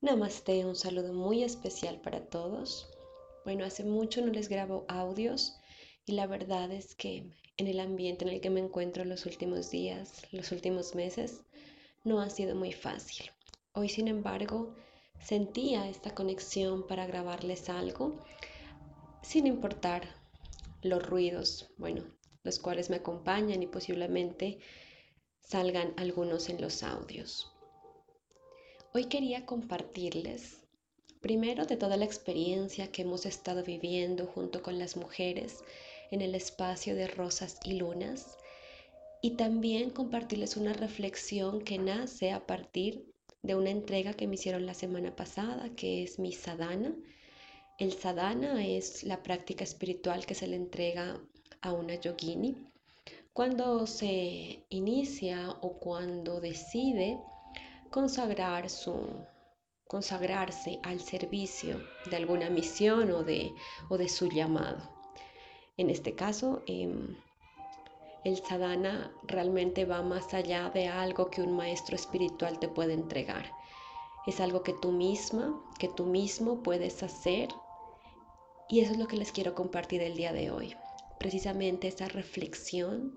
Namaste, un saludo muy especial para todos. Bueno, hace mucho no les grabo audios y la verdad es que en el ambiente en el que me encuentro los últimos días, los últimos meses, no ha sido muy fácil. Hoy, sin embargo, sentía esta conexión para grabarles algo, sin importar los ruidos, bueno, los cuales me acompañan y posiblemente salgan algunos en los audios. Hoy quería compartirles primero de toda la experiencia que hemos estado viviendo junto con las mujeres en el espacio de Rosas y Lunas y también compartirles una reflexión que nace a partir de una entrega que me hicieron la semana pasada, que es mi sadhana. El sadhana es la práctica espiritual que se le entrega a una yogini cuando se inicia o cuando decide consagrar su, consagrarse al servicio de alguna misión o de, o de su llamado. En este caso, em, el sadhana realmente va más allá de algo que un maestro espiritual te puede entregar. Es algo que tú misma, que tú mismo puedes hacer y eso es lo que les quiero compartir el día de hoy. Precisamente esa reflexión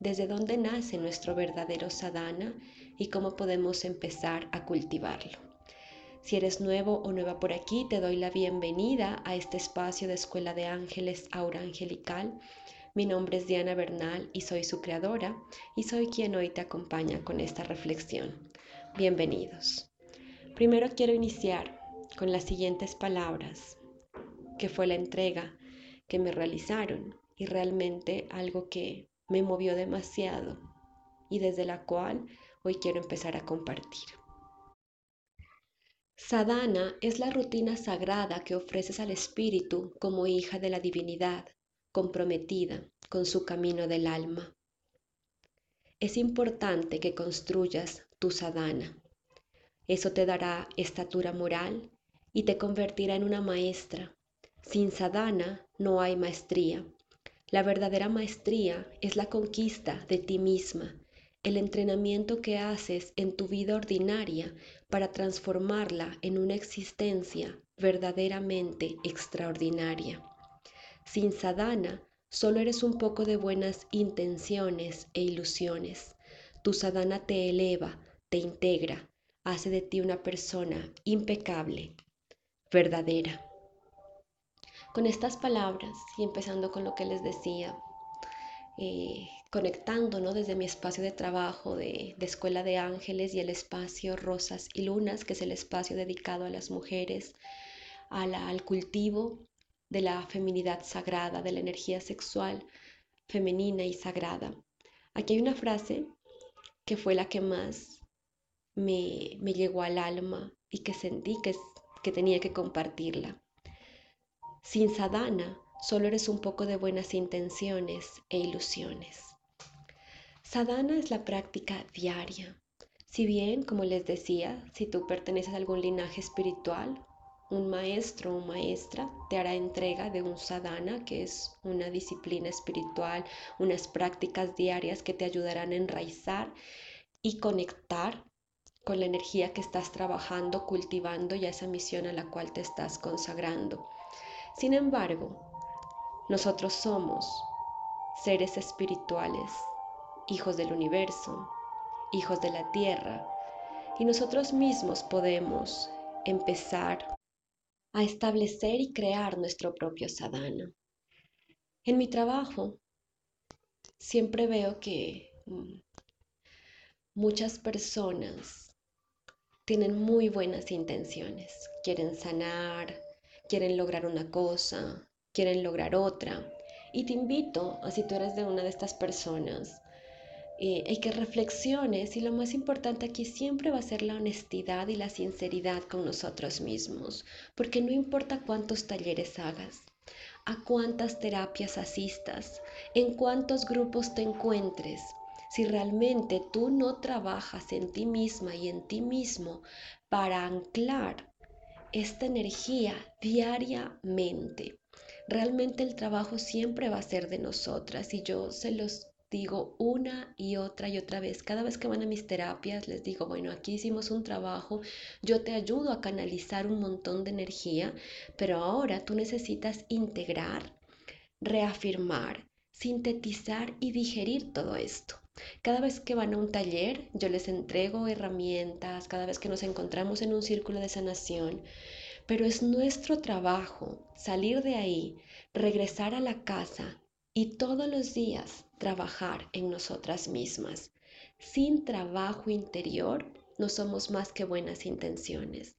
desde dónde nace nuestro verdadero sadhana y cómo podemos empezar a cultivarlo. Si eres nuevo o nueva por aquí, te doy la bienvenida a este espacio de Escuela de Ángeles Aura Angelical. Mi nombre es Diana Bernal y soy su creadora y soy quien hoy te acompaña con esta reflexión. Bienvenidos. Primero quiero iniciar con las siguientes palabras, que fue la entrega que me realizaron y realmente algo que me movió demasiado y desde la cual hoy quiero empezar a compartir. Sadhana es la rutina sagrada que ofreces al espíritu como hija de la divinidad, comprometida con su camino del alma. Es importante que construyas tu sadhana. Eso te dará estatura moral y te convertirá en una maestra. Sin sadhana no hay maestría. La verdadera maestría es la conquista de ti misma el entrenamiento que haces en tu vida ordinaria para transformarla en una existencia verdaderamente extraordinaria. Sin sadhana, solo eres un poco de buenas intenciones e ilusiones. Tu sadhana te eleva, te integra, hace de ti una persona impecable, verdadera. Con estas palabras y empezando con lo que les decía, eh, conectando ¿no? desde mi espacio de trabajo de, Escuela de Ángeles y el espacio Rosas y Lunas, que es el espacio dedicado a las mujeres, al cultivo de la feminidad sagrada, de la energía sexual femenina y sagrada. Aquí hay una frase que fue la que más me, llegó al alma y que sentí que, que tenía que compartirla. Sin sadhana, solo eres un poco de buenas intenciones e ilusiones. Sadhana es la práctica diaria. Si bien, como les decía, si tú perteneces a algún linaje espiritual, un maestro o maestra te hará entrega de un sadhana, que es una disciplina espiritual, unas prácticas diarias que te ayudarán a enraizar y conectar con la energía que estás trabajando, cultivando y a esa misión a la cual te estás consagrando. Sin embargo, nosotros somos seres espirituales hijos del universo, hijos de la tierra, y nosotros mismos podemos empezar a establecer y crear nuestro propio sadhana. En mi trabajo siempre veo que mm, muchas personas tienen muy buenas intenciones, quieren sanar, quieren lograr una cosa, quieren lograr otra. Y te invito, a si tú eres de una de estas personas, eh, hay que reflexiones y lo más importante aquí siempre va a ser la honestidad y la sinceridad con nosotros mismos, porque no importa cuántos talleres hagas, a cuántas terapias asistas, en cuántos grupos te encuentres, si realmente tú no trabajas en ti misma y en ti mismo para anclar esta energía diariamente, realmente el trabajo siempre va a ser de nosotras y yo se los digo una y otra y otra vez. Cada vez que van a mis terapias les digo, bueno, aquí hicimos un trabajo, yo te ayudo a canalizar un montón de energía, pero ahora tú necesitas integrar, reafirmar, sintetizar y digerir todo esto. Cada vez que van a un taller, yo les entrego herramientas, cada vez que nos encontramos en un círculo de sanación, pero es nuestro trabajo salir de ahí, regresar a la casa y todos los días trabajar en nosotras mismas. Sin trabajo interior no somos más que buenas intenciones.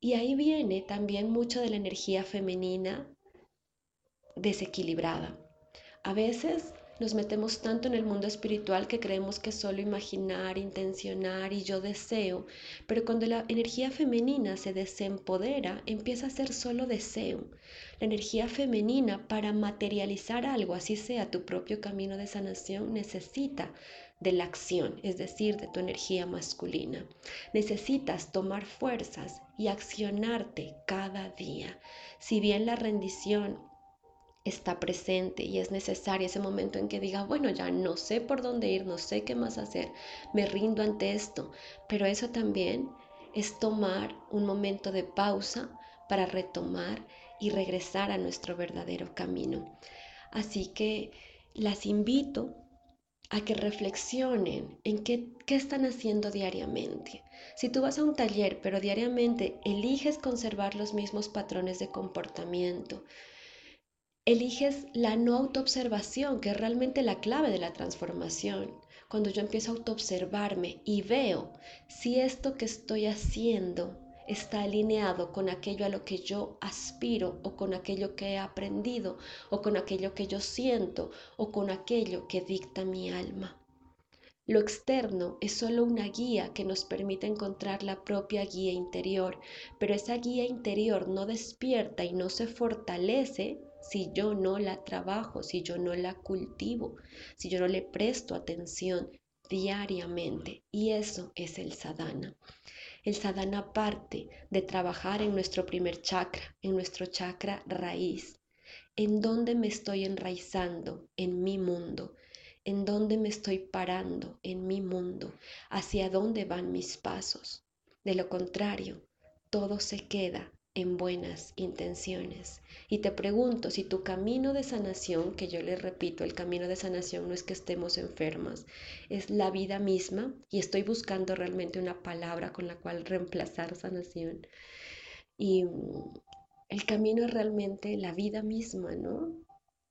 Y ahí viene también mucho de la energía femenina desequilibrada. A veces nos metemos tanto en el mundo espiritual que creemos que solo imaginar, intencionar y yo deseo, pero cuando la energía femenina se desempodera, empieza a ser solo deseo. La energía femenina para materializar algo, así sea tu propio camino de sanación, necesita de la acción, es decir, de tu energía masculina. Necesitas tomar fuerzas y accionarte cada día. Si bien la rendición está presente y es necesario ese momento en que diga, bueno, ya no sé por dónde ir, no sé qué más hacer, me rindo ante esto, pero eso también es tomar un momento de pausa para retomar y regresar a nuestro verdadero camino. Así que las invito a que reflexionen en qué, qué, están haciendo diariamente. Si tú vas a un taller, pero diariamente eliges conservar los mismos patrones de comportamiento, eliges la no autoobservación, que es realmente la clave de la transformación. Cuando yo empiezo a autoobservarme y veo si esto que estoy haciendo está alineado con aquello a lo que yo aspiro o con aquello que he aprendido o con aquello que yo siento o con aquello que dicta mi alma. Lo externo es solo una guía que nos permite encontrar la propia guía interior, pero esa guía interior no despierta y no se fortalece si yo no la trabajo, si yo no la cultivo, si yo no le presto atención diariamente. Y eso es el sadhana. El sadhana parte de trabajar en nuestro primer chakra, en nuestro chakra raíz. ¿En dónde me estoy enraizando? En mi mundo. ¿En dónde me estoy parando? En mi mundo. ¿Hacia dónde van mis pasos? De lo contrario, todo se queda en buenas intenciones. Y te pregunto si tu camino de sanación, que yo les repito, el camino de sanación no es que estemos enfermas, es la vida misma y estoy buscando realmente una palabra con la cual reemplazar sanación. Y el camino es realmente la vida misma, ¿no?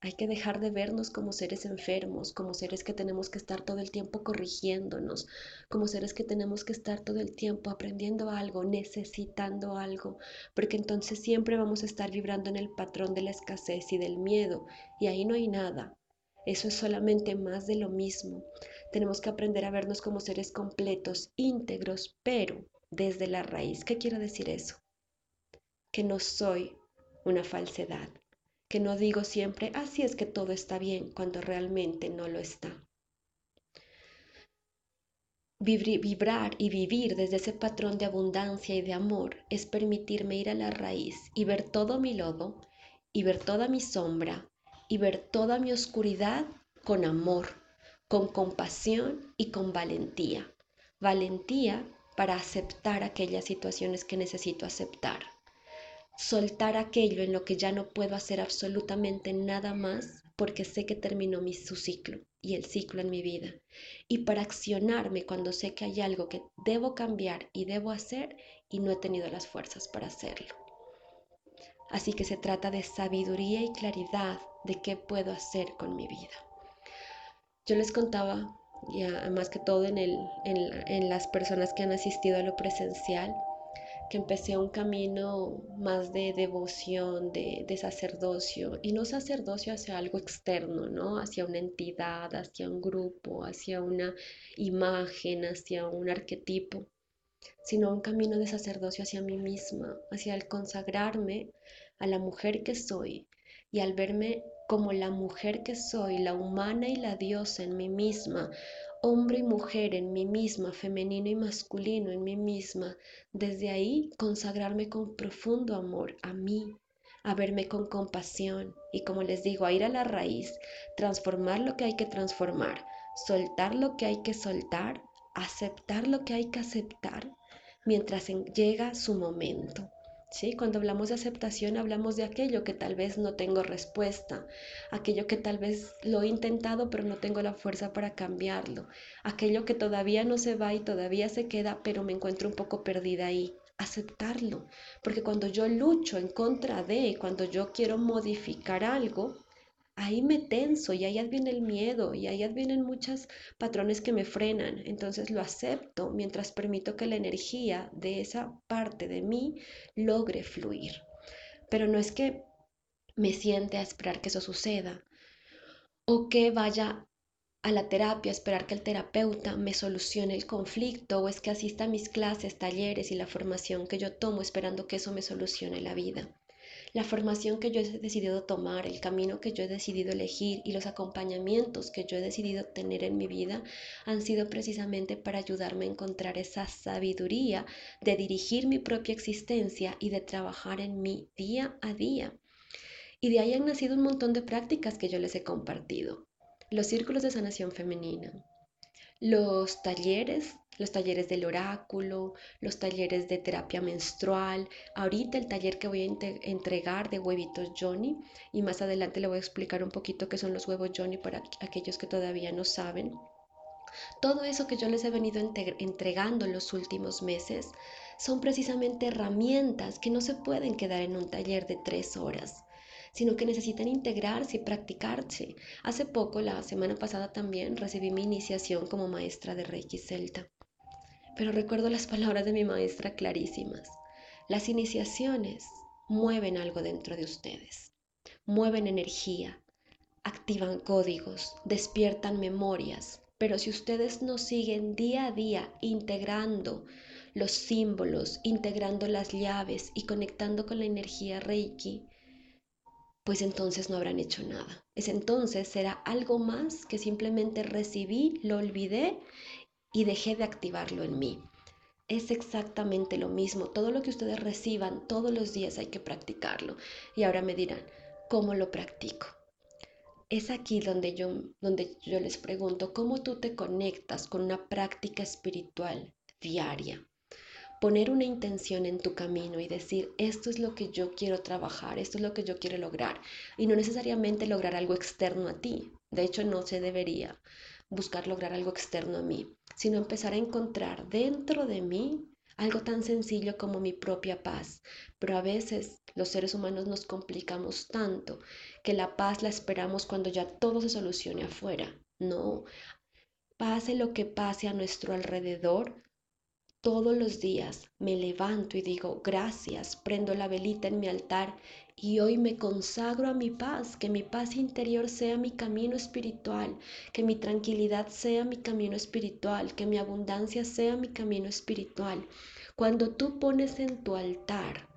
Hay que dejar de vernos como seres enfermos, como seres que tenemos que estar todo el tiempo corrigiéndonos, como seres que tenemos que estar todo el tiempo aprendiendo algo, necesitando algo, porque entonces siempre vamos a estar vibrando en el patrón de la escasez y del miedo, y ahí no hay nada. Eso es solamente más de lo mismo. Tenemos que aprender a vernos como seres completos, íntegros, pero desde la raíz. ¿Qué quiero decir eso? Que no soy una falsedad que no digo siempre, así es que todo está bien, cuando realmente no lo está. Vibrar y vivir desde ese patrón de abundancia y de amor es permitirme ir a la raíz y ver todo mi lodo y ver toda mi sombra y ver toda mi oscuridad con amor, con compasión y con valentía. Valentía para aceptar aquellas situaciones que necesito aceptar soltar aquello en lo que ya no puedo hacer absolutamente nada más porque sé que terminó mi, su ciclo y el ciclo en mi vida. Y para accionarme cuando sé que hay algo que debo cambiar y debo hacer y no he tenido las fuerzas para hacerlo. Así que se trata de sabiduría y claridad de qué puedo hacer con mi vida. Yo les contaba, ya más que todo en, el, en, en las personas que han asistido a lo presencial, que empecé un camino más de devoción, de, sacerdocio, y no sacerdocio hacia algo externo, ¿no? Hacia una entidad, hacia un grupo, hacia una imagen, hacia un arquetipo, sino un camino de sacerdocio hacia mí misma, hacia el consagrarme a la mujer que soy y al verme como la mujer que soy, la humana y la diosa en mí misma, hombre y mujer en mí misma, femenino y masculino en mí misma, desde ahí consagrarme con profundo amor a mí, a verme con compasión y como les digo, a ir a la raíz, transformar lo que hay que transformar, soltar lo que hay que soltar, aceptar lo que hay que aceptar mientras llega su momento. ¿Sí? Cuando hablamos de aceptación hablamos de aquello que tal vez no tengo respuesta, aquello que tal vez lo he intentado pero no tengo la fuerza para cambiarlo, aquello que todavía no se va y todavía se queda pero me encuentro un poco perdida ahí. Aceptarlo, porque cuando yo lucho en contra de, cuando yo quiero modificar algo, ahí me tenso y ahí viene el miedo y ahí vienen muchos patrones que me frenan. Entonces lo acepto mientras permito que la energía de esa parte de mí logre fluir. Pero no es que me siente a esperar que eso suceda o que vaya a la terapia a esperar que el terapeuta me solucione el conflicto o es que asista a mis clases, talleres y la formación que yo tomo esperando que eso me solucione la vida. La formación que yo he decidido tomar, el camino que yo he decidido elegir y los acompañamientos que yo he decidido tener en mi vida han sido precisamente para ayudarme a encontrar esa sabiduría de dirigir mi propia existencia y de trabajar en mi día a día. Y de ahí han nacido un montón de prácticas que yo les he compartido. Los círculos de sanación femenina, los talleres los talleres del oráculo, los talleres de terapia menstrual, ahorita el taller que voy a entregar de huevitos Johnny y más adelante le voy a explicar un poquito qué son los huevos Johnny para aquellos que todavía no saben. Todo eso que yo les he venido entregando en los últimos meses son precisamente herramientas que no se pueden quedar en un taller de tres horas sino que necesitan integrarse y practicarse. Hace poco, la semana pasada también, recibí mi iniciación como maestra de Reiki Celta pero recuerdo las palabras de mi maestra clarísimas. Las iniciaciones mueven algo dentro de ustedes, mueven energía, activan códigos, despiertan memorias, pero si ustedes no siguen día a día integrando los símbolos, integrando las llaves y conectando con la energía Reiki, pues entonces no habrán hecho nada. Es entonces será algo más que simplemente recibí, lo olvidé y dejé de activarlo en mí. Es exactamente lo mismo. Todo lo que ustedes reciban todos los días hay que practicarlo. Y ahora me dirán, ¿cómo lo practico? Es aquí donde yo, donde yo les pregunto, ¿cómo tú te conectas con una práctica espiritual diaria? Poner una intención en tu camino y decir, esto es lo que yo quiero trabajar, esto es lo que yo quiero lograr. Y no necesariamente lograr algo externo a ti. De hecho, no se debería buscar lograr algo externo a mí, sino empezar a encontrar dentro de mí algo tan sencillo como mi propia paz. Pero a veces los seres humanos nos complicamos tanto que la paz la esperamos cuando ya todo se solucione afuera. No, pase lo que pase a nuestro alrededor, todos los días me levanto y digo gracias, prendo la velita en mi altar y hoy me consagro a mi paz, que mi paz interior sea mi camino espiritual, que mi tranquilidad sea mi camino espiritual, que mi abundancia sea mi camino espiritual. Cuando tú pones en tu altar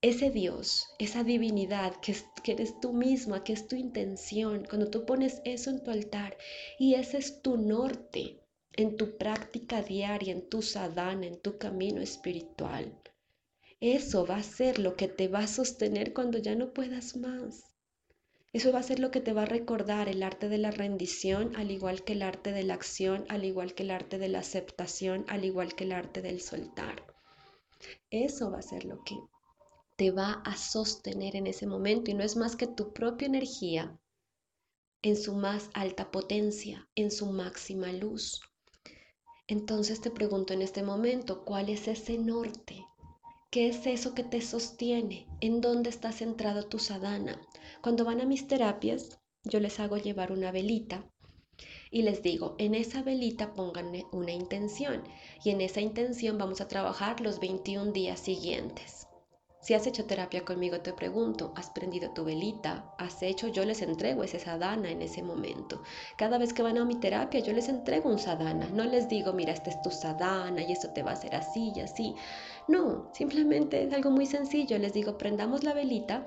ese Dios, esa divinidad que, que, eres tú misma, que es tu intención, cuando tú pones eso en tu altar y ese es tu norte en tu práctica diaria, en tu sadhana, en tu camino espiritual, eso va a ser lo que te va a sostener cuando ya no puedas más. Eso va a ser lo que te va a recordar el arte de la rendición, al igual que el arte de la acción, al igual que el arte de la aceptación, al igual que el arte del soltar. Eso va a ser lo que te va a sostener en ese momento y no es más que tu propia energía en su más alta potencia, en su máxima luz. Entonces te pregunto en este momento, ¿cuál es ese norte? ¿Qué es eso que te sostiene? ¿En dónde está centrado tu sadhana? Cuando van a mis terapias, yo les hago llevar una velita y les digo, en esa velita pongan una intención y en esa intención vamos a trabajar los 21 días siguientes. Si has hecho terapia conmigo, te pregunto, ¿has prendido tu velita? ¿Has hecho? Yo les entrego ese sadhana en ese momento. Cada vez que van a mi terapia, yo les entrego un sadhana. No les digo, mira, este es tu sadhana y esto te va a hacer así y así. No, simplemente es algo muy sencillo. Les digo, prendamos la velita,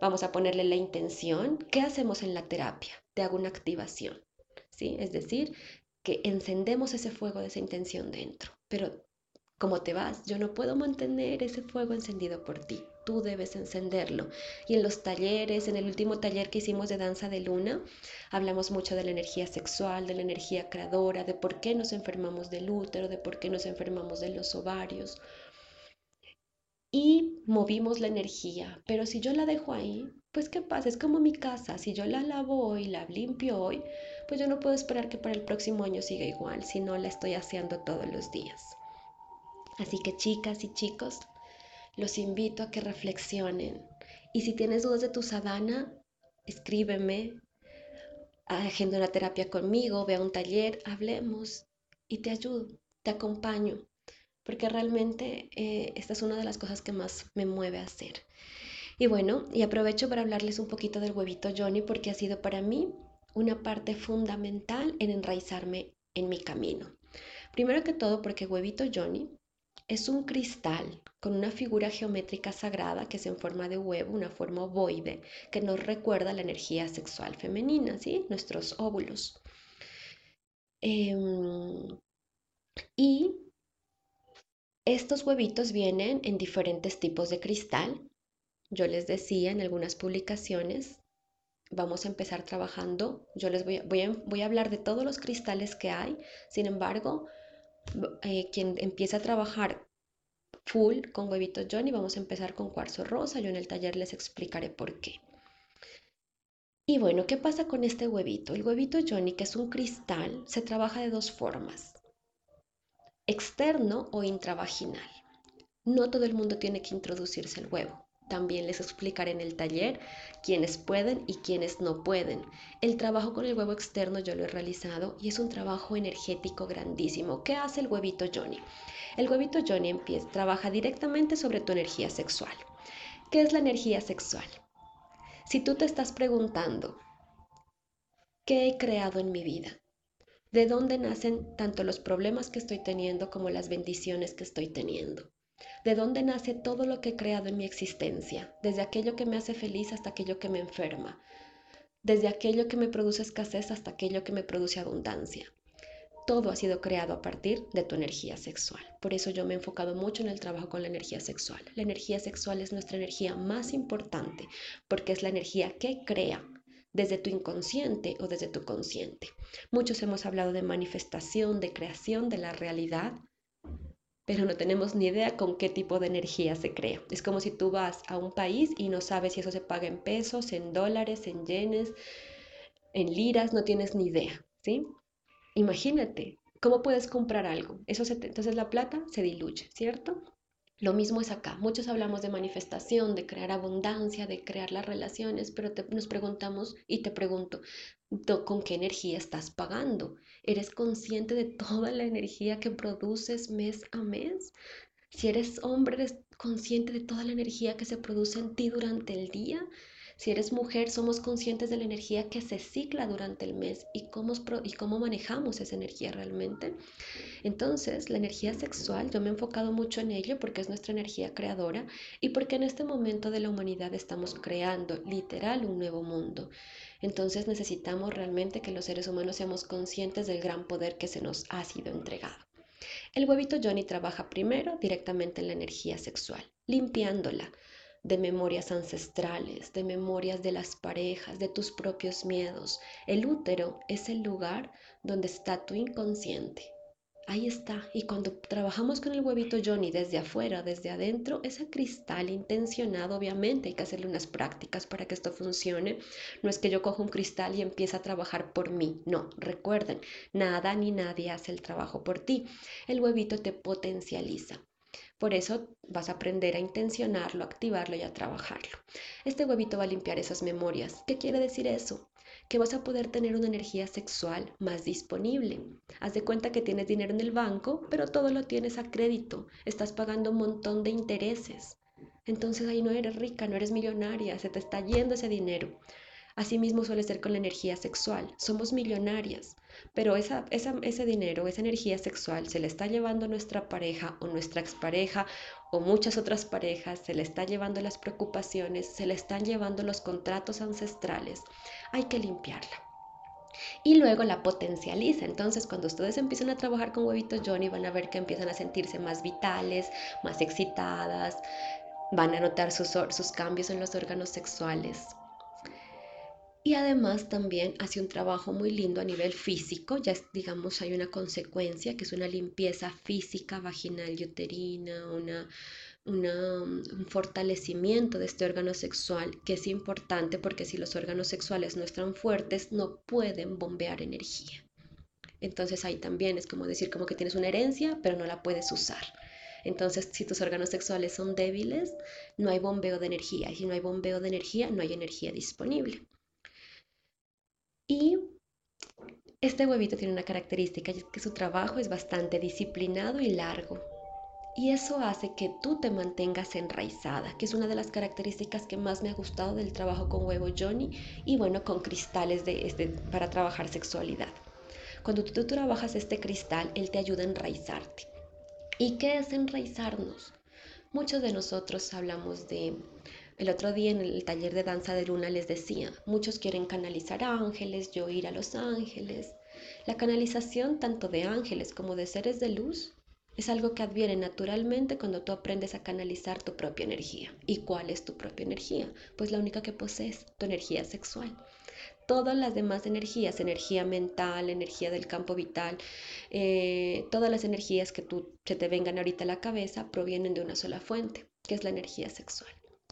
vamos a ponerle la intención. ¿Qué hacemos en la terapia? Te hago una activación. ¿Sí? Es decir, que encendemos ese fuego de esa intención dentro. Pero como te vas, yo no puedo mantener ese fuego encendido por ti. tú debes encenderlo. Y en los talleres, en el último taller que hicimos de danza de luna, hablamos mucho de la energía sexual, de la energía creadora, de por qué nos enfermamos del útero, de por qué nos enfermamos de los ovarios. Y movimos la energía, pero si yo la dejo ahí, pues ¿qué pasa? Es como mi casa, si yo la lavo hoy, la limpio hoy, pues yo no puedo esperar que para el próximo año siga igual si no la estoy haciendo todos los días. Así que chicas y chicos, los invito a que reflexionen. Y si tienes dudas de tu sadhana, escríbeme, agenda una terapia conmigo, ve a un taller, hablemos y te ayudo, te acompaño, porque realmente eh, esta es una de las cosas que más me mueve a hacer. Y bueno, y aprovecho para hablarles un poquito del huevito Johnny porque ha sido para mí una parte fundamental en enraizarme en mi camino. Primero que todo porque Huevito Johnny es un cristal con una figura geométrica sagrada que es en forma de huevo, una forma ovoide, que nos recuerda la energía sexual femenina, ¿sí? Nuestros óvulos. Em, y estos huevitos vienen en diferentes tipos de cristal. Yo les decía en algunas publicaciones vamos a empezar trabajando. Yo les voy a, voy a, hablar de todos los cristales que hay. Sin embargo, eh, quien empieza a trabajar full con huevitos Johnny, vamos a empezar con cuarzo rosa. Yo en el taller les explicaré por qué. Y bueno, ¿qué pasa con este huevito? El huevito Johnny, que es un cristal, se trabaja de dos formas. Externo o intravaginal. No todo el mundo tiene que introducirse el huevo. También les explicaré en el taller quiénes pueden y quiénes no pueden. El trabajo con el huevo externo yo lo he realizado y es un trabajo energético grandísimo. ¿Qué hace el huevito Johnny? El huevito Johnny trabaja directamente sobre tu energía sexual. ¿Qué es la energía sexual? Si tú te estás preguntando, ¿qué he creado en mi vida? ¿De dónde nacen tanto los problemas que estoy teniendo como las bendiciones que estoy teniendo? De dónde nace todo lo que he creado en mi existencia, desde aquello que me hace feliz hasta aquello que me enferma, desde aquello que me produce escasez hasta aquello que me produce abundancia. Todo ha sido creado a partir de tu energía sexual. Por eso yo me he enfocado mucho en el trabajo con la energía sexual. La energía sexual es nuestra energía más importante porque es la energía que crea desde tu inconsciente o desde tu consciente. Muchos hemos hablado de manifestación, de creación de la realidad, pero no tenemos ni idea con qué tipo de energía se crea. Es como si tú vas a un país y no sabes si eso se paga en pesos, en dólares, en yenes, en liras, no tienes ni idea, ¿sí? Imagínate, ¿cómo puedes comprar algo? Eso entonces la plata se diluye, ¿cierto? Lo mismo es acá. Muchos hablamos de manifestación, de crear abundancia, de crear las relaciones, pero nos preguntamos y te pregunto, ¿con qué energía estás pagando? ¿Eres consciente de toda la energía que produces mes a mes? Si eres hombre, ¿eres consciente de toda la energía que se produce en ti durante el día? Si eres mujer, somos conscientes de la energía que se cicla durante el mes y cómo, y cómo manejamos esa energía realmente. Entonces, la energía sexual, yo me he enfocado mucho en ello porque es nuestra energía creadora y porque en este momento de la humanidad estamos creando literal un nuevo mundo. Entonces necesitamos realmente que los seres humanos seamos conscientes del gran poder que se nos ha sido entregado. El huevito Johnny trabaja primero directamente en la energía sexual, limpiándola de memorias ancestrales, de memorias de las parejas, de tus propios miedos. El útero es el lugar donde está tu inconsciente, Ahí está. Y cuando trabajamos con el huevito Johnny desde afuera, desde adentro, ese cristal intencionado, obviamente hay que hacerle unas prácticas para que esto funcione. No es que yo cojo un cristal y empiece a trabajar por mí. No, recuerden, nada ni nadie hace el trabajo por ti. El huevito te potencializa. Por eso vas a aprender a intencionarlo, a activarlo y a trabajarlo. Este huevito va a limpiar esas memorias. ¿Qué quiere decir eso? que vas a poder tener una energía sexual más disponible. Haz de cuenta que tienes dinero en el banco, pero todo lo tienes a crédito. Estás pagando un montón de intereses. Entonces ahí no eres rica, no eres millonaria, se te está yendo ese dinero. Asimismo suele ser con la energía sexual. Somos millonarias, pero esa, ese dinero, esa energía sexual se le está llevando nuestra pareja o nuestra expareja o muchas otras parejas, se le está llevando las preocupaciones, se le están llevando los contratos ancestrales. Hay que limpiarla. Y luego la potencializa. Entonces, cuando ustedes empiezan a trabajar con huevitos Johnny, van a ver que empiezan a sentirse más vitales, más excitadas, van a notar sus, sus cambios en los órganos sexuales. Y además también hace un trabajo muy lindo a nivel físico, ya digamos hay una consecuencia que es una limpieza física vaginal y uterina, una, un fortalecimiento de este órgano sexual que es importante porque si los órganos sexuales no están fuertes no pueden bombear energía. Entonces ahí también es como decir como que tienes una herencia pero no la puedes usar. Entonces, si tus órganos sexuales son débiles, no hay bombeo de energía. Y si no hay bombeo de energía, no hay energía disponible. Y este huevito tiene una característica, es que su trabajo es bastante disciplinado y largo. Y eso hace que tú te mantengas enraizada, que es una de las características que más me ha gustado del trabajo con huevo Johnny y bueno, con cristales de, este, para trabajar sexualidad. Cuando tú, trabajas este cristal, él te ayuda a enraizarte. ¿Y qué es enraizarnos? Muchos de nosotros hablamos de, el otro día en el taller de danza de luna les decía, muchos quieren canalizar ángeles, yo ir a los ángeles. La canalización tanto de ángeles como de seres de luz es algo que adviene naturalmente cuando tú aprendes a canalizar tu propia energía. ¿Y cuál es tu propia energía? Pues la única que posees, tu energía sexual todas las demás energías, energía mental, energía del campo vital, eh, todas las energías que tú, se te vengan ahorita a la cabeza provienen de una sola fuente, que es la energía sexual,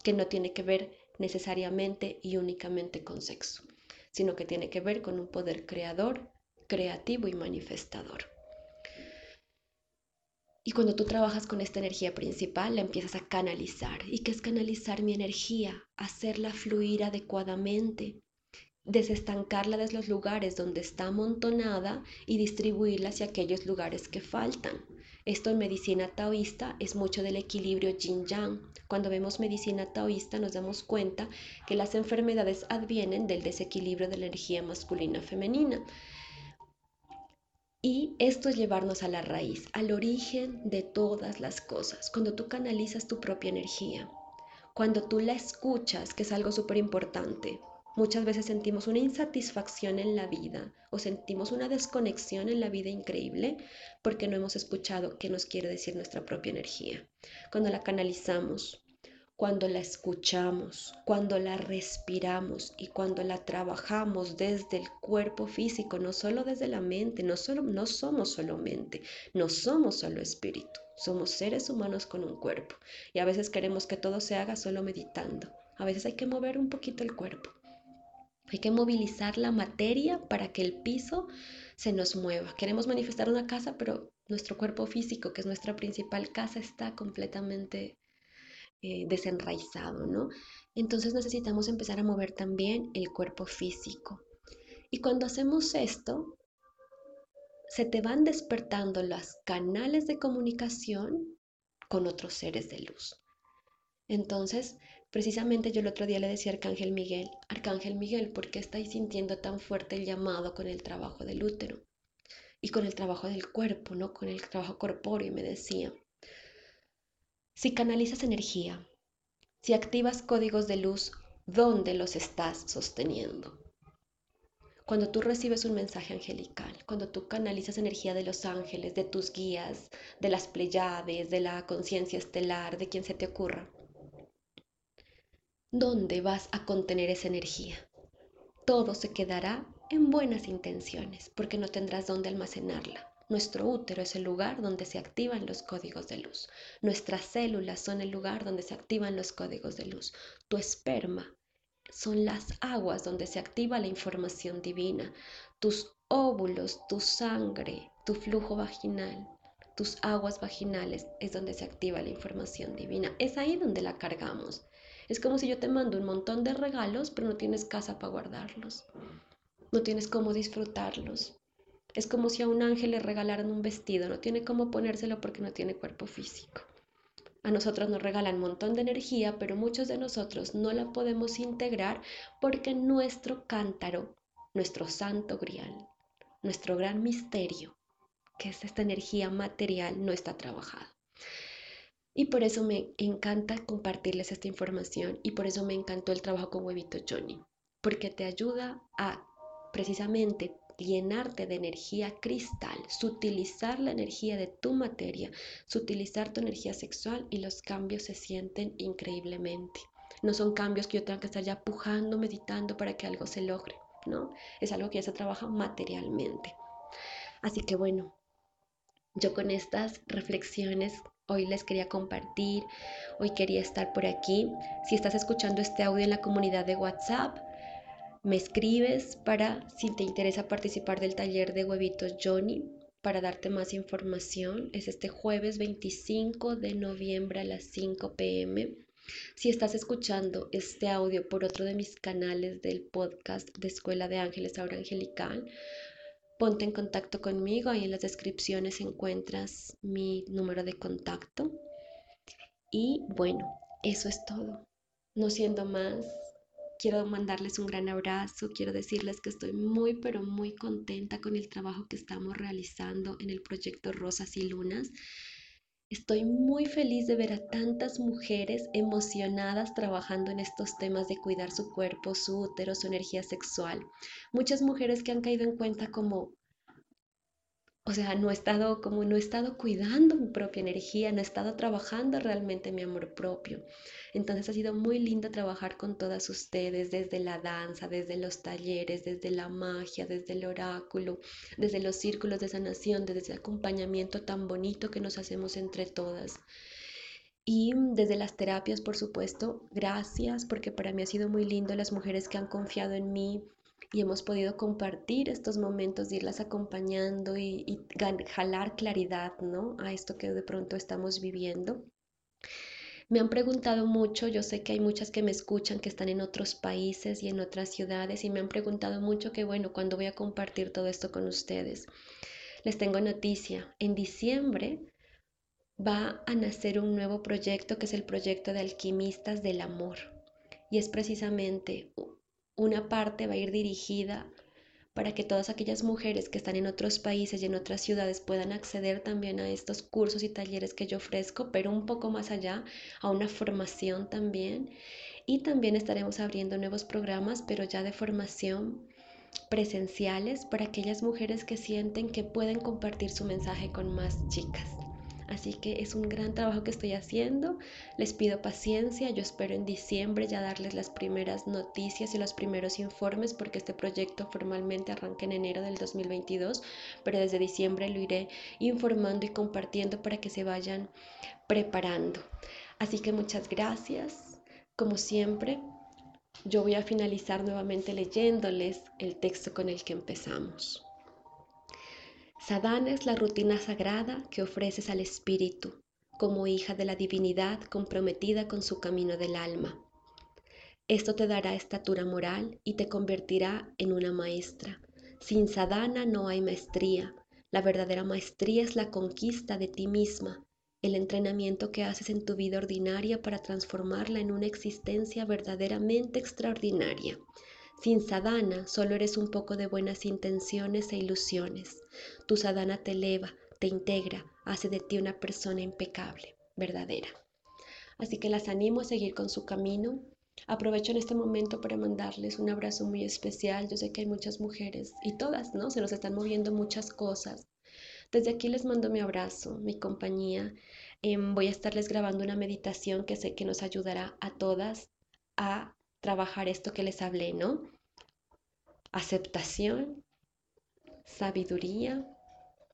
que no tiene que ver necesariamente y únicamente con sexo, sino que tiene que ver con un poder creador, creativo y manifestador. Y cuando tú trabajas con esta energía principal, la empiezas a canalizar. ¿Y qué es canalizar mi energía? Hacerla fluir adecuadamente, desestancarla de los lugares donde está amontonada y distribuirla hacia aquellos lugares que faltan. Esto en medicina taoísta es mucho del equilibrio yin-yang. Cuando vemos medicina taoísta nos damos cuenta que las enfermedades advienen del desequilibrio de la energía masculina-femenina. Y esto es llevarnos a la raíz, al origen de todas las cosas. Cuando tú canalizas tu propia energía, cuando tú la escuchas, que es algo súper importante, Muchas veces sentimos una insatisfacción en la vida o sentimos una desconexión en la vida increíble porque no hemos escuchado qué nos quiere decir nuestra propia energía. Cuando la canalizamos, cuando la escuchamos, cuando la respiramos y cuando la trabajamos desde el cuerpo físico, no solo desde la mente, no, solo, no somos solo mente, no somos solo espíritu, somos seres humanos con un cuerpo y a veces queremos que todo se haga solo meditando, a veces hay que mover un poquito el cuerpo. Hay que movilizar la materia para que el piso se nos mueva. Queremos manifestar una casa, pero nuestro cuerpo físico, que es nuestra principal casa, está completamente eh, desenraizado, ¿no? Entonces necesitamos empezar a mover también el cuerpo físico. Y cuando hacemos esto, se te van despertando los canales de comunicación con otros seres de luz. Entonces, Precisamente yo el otro día le decía a Arcángel Miguel, Arcángel Miguel, ¿por qué estáis sintiendo tan fuerte el llamado con el trabajo del útero y con el trabajo del cuerpo, no con el trabajo corpóreo? Y me decía, si canalizas energía, si activas códigos de luz, ¿dónde los estás sosteniendo? Cuando tú recibes un mensaje angelical, cuando tú canalizas energía de los ángeles, de tus guías, de las pleyades, de la conciencia estelar, de quien se te ocurra, ¿Dónde vas a contener esa energía? Todo se quedará en buenas intenciones porque no tendrás dónde almacenarla. Nuestro útero es el lugar donde se activan los códigos de luz. Nuestras células son el lugar donde se activan los códigos de luz. Tu esperma son las aguas donde se activa la información divina. Tus óvulos, tu sangre, tu flujo vaginal, tus aguas vaginales es donde se activa la información divina. Es ahí donde la cargamos. Es como si yo te mando un montón de regalos, pero no tienes casa para guardarlos. No tienes cómo disfrutarlos. Es como si a un ángel le regalaran un vestido, no tiene cómo ponérselo porque no tiene cuerpo físico. A nosotros nos regalan un montón de energía, pero muchos de nosotros no la podemos integrar porque nuestro cántaro, nuestro santo grial, nuestro gran misterio, que es esta energía material, no está trabajado. Y por eso me encanta compartirles esta información y por eso me encantó el trabajo con Huevito Johnny, porque te ayuda a precisamente llenarte de energía cristal, sutilizar la energía de tu materia, sutilizar tu energía sexual y los cambios se sienten increíblemente. No son cambios que yo tenga que estar ya pujando, meditando para que algo se logre, ¿no? Es algo que ya se trabaja materialmente. Así que bueno, yo con estas reflexiones hoy les quería compartir, hoy quería estar por aquí. Si estás escuchando este audio en la comunidad de WhatsApp, me escribes para si te interesa participar del taller de huevitos Johnny para darte más información. Es este jueves 25 de noviembre a las 5 pm. Si estás escuchando este audio por otro de mis canales del podcast de Escuela de Ángeles Ahora Angelical, ponte en contacto conmigo. Ahí en las descripciones encuentras mi número de contacto. Y bueno, eso es todo. No siendo más, quiero mandarles un gran abrazo, quiero decirles que estoy muy, pero muy contenta con el trabajo que estamos realizando en el proyecto Rosas y Lunas. Estoy muy feliz de ver a tantas mujeres emocionadas trabajando en estos temas de cuidar su cuerpo, su útero, su energía sexual. Muchas mujeres que han caído en cuenta como, o sea, no he estado como no he estado cuidando mi propia energía, no he estado trabajando realmente mi amor propio. Entonces ha sido muy lindo trabajar con todas ustedes desde la danza, desde los talleres, desde la magia, desde el oráculo, desde los círculos de sanación, desde ese acompañamiento tan bonito que nos hacemos entre todas. Y desde las terapias, por supuesto, gracias porque para mí ha sido muy lindo las mujeres que han confiado en mí, y hemos podido compartir estos momentos irlas acompañando y, jalar claridad ¿no? a esto que de pronto estamos viviendo. Me han preguntado mucho, yo sé que hay muchas que me escuchan que están en otros países y en otras ciudades y me han preguntado mucho que bueno, ¿cuándo voy a compartir todo esto con ustedes? Les tengo noticia, en diciembre va a nacer un nuevo proyecto que es el proyecto de alquimistas del amor y es precisamente una parte va a ir dirigida para que todas aquellas mujeres que están en otros países y en otras ciudades puedan acceder también a estos cursos y talleres que yo ofrezco, pero un poco más allá, a una formación también. Y también estaremos abriendo nuevos programas, pero ya de formación presenciales para aquellas mujeres que sienten que pueden compartir su mensaje con más chicas. Así que es un gran trabajo que estoy haciendo. Les pido paciencia. Yo espero en diciembre ya darles las primeras noticias y los primeros informes porque este proyecto formalmente arranca en enero del 2022, pero desde diciembre lo iré informando y compartiendo para que se vayan preparando. Así que muchas gracias. Como siempre, yo voy a finalizar nuevamente leyéndoles el texto con el que empezamos. Sadhana es la rutina sagrada que ofreces al espíritu como hija de la divinidad comprometida con su camino del alma. Esto te dará estatura moral y te convertirá en una maestra. Sin sadhana no hay maestría. La verdadera maestría es la conquista de ti misma, el entrenamiento que haces en tu vida ordinaria para transformarla en una existencia verdaderamente extraordinaria. Sin sadhana solo eres un poco de buenas intenciones e ilusiones. Tu sadhana te eleva, te integra, hace de ti una persona impecable, verdadera. Así que las animo a seguir con su camino. Aprovecho en este momento para mandarles un abrazo muy especial. Yo sé que hay muchas mujeres y todas, ¿no? Se nos están moviendo muchas cosas. Desde aquí les mando mi abrazo, mi compañía. Em, voy a estarles grabando una meditación que sé que nos ayudará a todas a trabajar esto que les hablé, ¿no? Aceptación, sabiduría,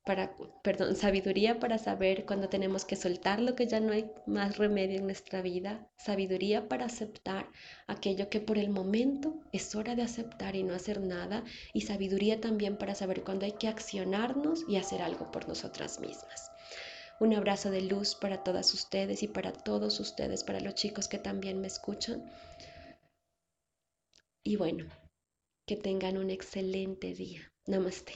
para, perdón, sabiduría para saber cuando tenemos que soltar lo que ya no hay más remedio en nuestra vida, sabiduría para aceptar aquello que por el momento es hora de aceptar y no hacer nada, y sabiduría también para saber cuándo hay que accionarnos y hacer algo por nosotras mismas. Un abrazo de luz para todas ustedes y para todos ustedes, para los chicos que también me escuchan. Y bueno, que tengan un excelente día. Namaste.